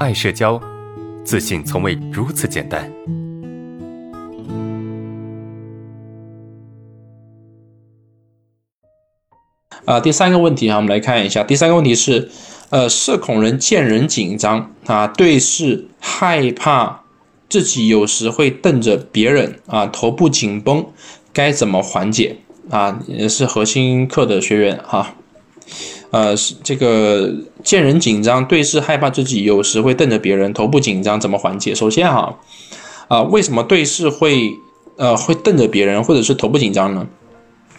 爱社交，自信从未如此简单。啊，第三个问题啊，我们来看一下。第三个问题是，呃，社恐人见人紧张啊，对视害怕，自己有时会瞪着别人啊，头部紧绷，该怎么缓解啊？也是核心课的学员哈。呃，这个见人紧张，对视害怕，自己有时会瞪着别人，头部紧张，怎么缓解？首先哈，啊，为什么对视会呃会瞪着别人，或者是头部紧张呢？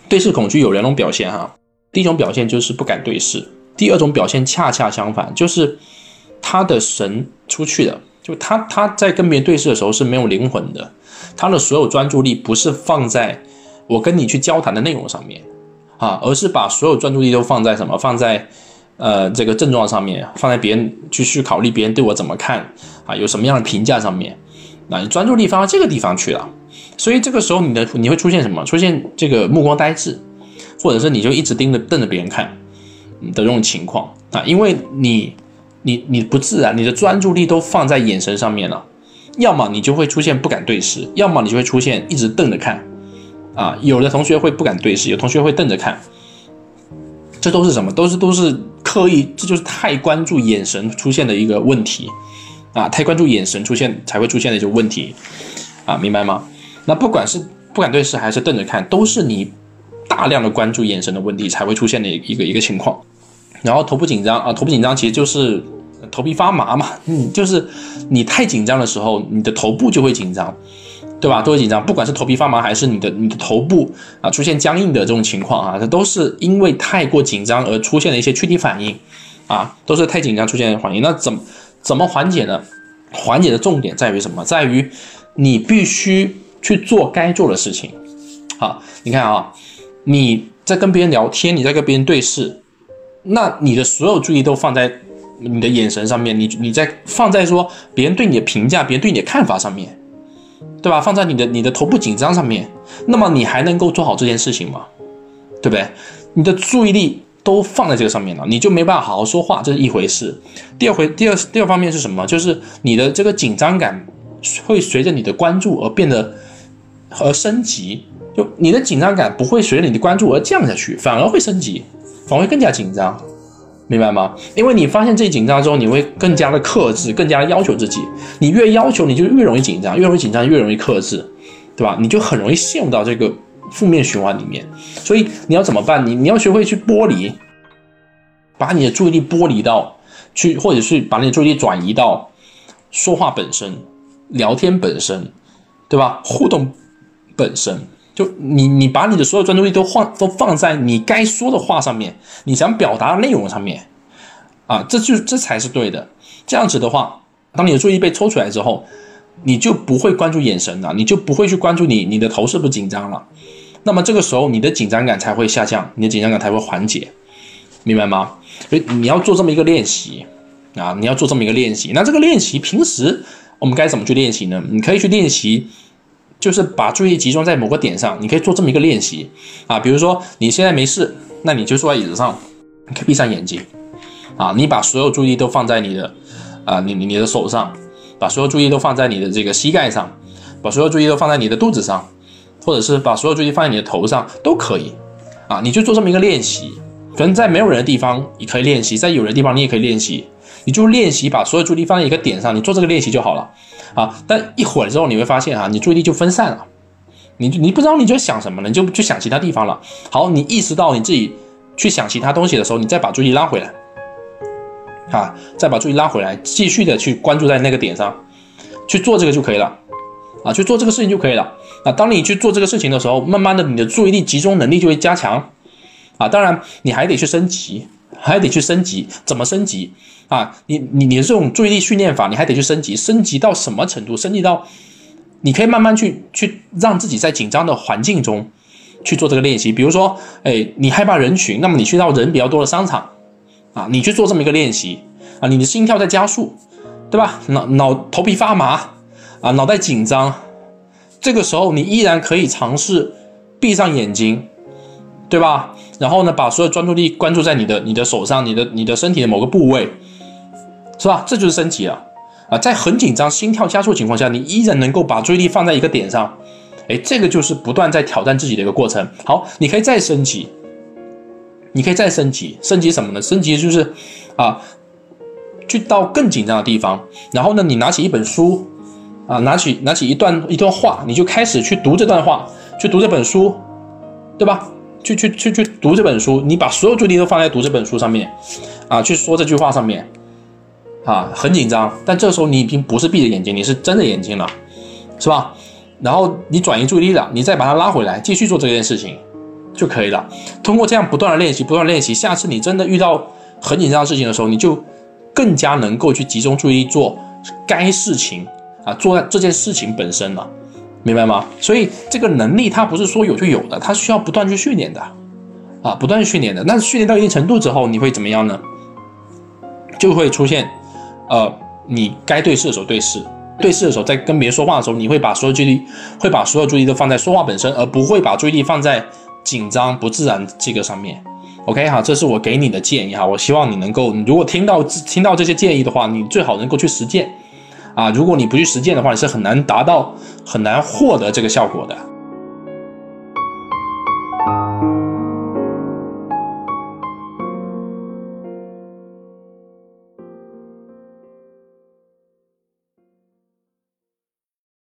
对视恐惧有两种表现哈。第一种表现就是不敢对视，第二种表现恰恰相反，就是他的神出去了，就他他在跟别人对视的时候是没有灵魂的，他的所有专注力不是放在我跟你去交谈的内容上面啊，而是把所有专注力都放在什么？放在呃这个症状上面，放在别人去去考虑别人对我怎么看啊，有什么样的评价上面，那你专注力放到这个地方去了，所以这个时候你的你会出现什么？出现这个目光呆滞。或者是你就一直盯着瞪着别人看的这种情况啊，因为你你你不自然，你的专注力都放在眼神上面了，要么你就会出现不敢对视，要么你就会出现一直瞪着看啊。有的同学会不敢对视，有同学会瞪着看，这都是什么？都是都是刻意，这就是太关注眼神出现的一个问题啊，太关注眼神出现才会出现的一些问题啊，明白吗？那不管是不敢对视还是瞪着看，都是你。大量的关注眼神的问题才会出现的一个一个情况，然后头部紧张啊，头部紧张其实就是头皮发麻嘛，嗯，就是你太紧张的时候，你的头部就会紧张，对吧？都会紧张，不管是头皮发麻还是你的你的头部啊出现僵硬的这种情况啊，这都是因为太过紧张而出现的一些躯体反应啊，都是太紧张出现的反应。那怎么怎么缓解呢？缓解的重点在于什么？在于你必须去做该做的事情。好，你看啊。你在跟别人聊天，你在跟别人对视，那你的所有注意都放在你的眼神上面，你你在放在说别人对你的评价，别人对你的看法上面，对吧？放在你的你的头部紧张上面，那么你还能够做好这件事情吗？对不对？你的注意力都放在这个上面了，你就没办法好好说话，这是一回事。第二回第二第二方面是什么？就是你的这个紧张感会随着你的关注而变得而升级。就你的紧张感不会随着你的关注而降下去，反而会升级，反而会更加紧张，明白吗？因为你发现自己紧张之后，你会更加的克制，更加要求自己。你越要求，你就越容易紧张，越容易紧张，越容易克制，对吧？你就很容易陷入到这个负面循环里面。所以你要怎么办？你你要学会去剥离，把你的注意力剥离到去，或者是把你的注意力转移到说话本身、聊天本身，对吧？互动本身。就你，你把你的所有专注力都放都放在你该说的话上面，你想表达的内容上面，啊，这就这才是对的。这样子的话，当你的注意被抽出来之后，你就不会关注眼神了，你就不会去关注你你的头是不是紧张了。那么这个时候，你的紧张感才会下降，你的紧张感才会缓解，明白吗？所以你要做这么一个练习啊，你要做这么一个练习。那这个练习平时我们该怎么去练习呢？你可以去练习。就是把注意力集中在某个点上，你可以做这么一个练习。啊，比如说你现在没事，那你就坐在椅子上，你可以闭上眼睛。啊，你把所有注意力都放在你的啊，你你你的手上，把所有注意都放在你的这个膝盖上，把所有注意都放在你的肚子上，或者是把所有注意放在你的头上都可以。啊，你就做这么一个练习，可能在没有人的地方你可以练习，在有人的地方你也可以练习，你就练习把所有注意力放在一个点上，你做这个练习就好了。啊，但一会儿之后你会发现啊，你注意力就分散了，你你不知道你在想什么了，你就去想其他地方了。好，你意识到你自己去想其他东西的时候，你再把注意力拉回来，啊，再把注意拉回来，继续的去关注在那个点上，去做这个就可以了，啊，去做这个事情就可以了。啊，当你去做这个事情的时候，慢慢的你的注意力集中能力就会加强，啊，当然你还得去升级。还得去升级，怎么升级啊？你你你这种注意力训练法，你还得去升级，升级到什么程度？升级到你可以慢慢去去让自己在紧张的环境中去做这个练习。比如说，哎，你害怕人群，那么你去到人比较多的商场啊，你去做这么一个练习啊，你的心跳在加速，对吧？脑脑头皮发麻啊，脑袋紧张，这个时候你依然可以尝试闭上眼睛。对吧？然后呢，把所有专注力关注在你的你的手上，你的你的身体的某个部位，是吧？这就是升级了啊！在很紧张、心跳加速情况下，你依然能够把注意力放在一个点上，哎，这个就是不断在挑战自己的一个过程。好，你可以再升级，你可以再升级，升级什么呢？升级就是啊，去到更紧张的地方，然后呢，你拿起一本书啊，拿起拿起一段一段话，你就开始去读这段话，去读这本书，对吧？去去去去读这本书，你把所有注意力都放在读这本书上面，啊，去说这句话上面，啊，很紧张，但这时候你已经不是闭着眼睛，你是睁着眼睛了，是吧？然后你转移注意力了，你再把它拉回来，继续做这件事情就可以了。通过这样不断的练习，不断练习，下次你真的遇到很紧张的事情的时候，你就更加能够去集中注意力做该事情啊，做这件事情本身了。明白吗？所以这个能力它不是说有就有的，它需要不断去训练的，啊，不断训练的。那训练到一定程度之后，你会怎么样呢？就会出现，呃，你该对视的时候对视，对视的时候在跟别人说话的时候，你会把所有注意力，会把所有注意力都放在说话本身，而不会把注意力放在紧张不自然这个上面。OK 哈，这是我给你的建议哈，我希望你能够，如果听到听到这些建议的话，你最好能够去实践。啊，如果你不去实践的话，你是很难达到、很难获得这个效果的。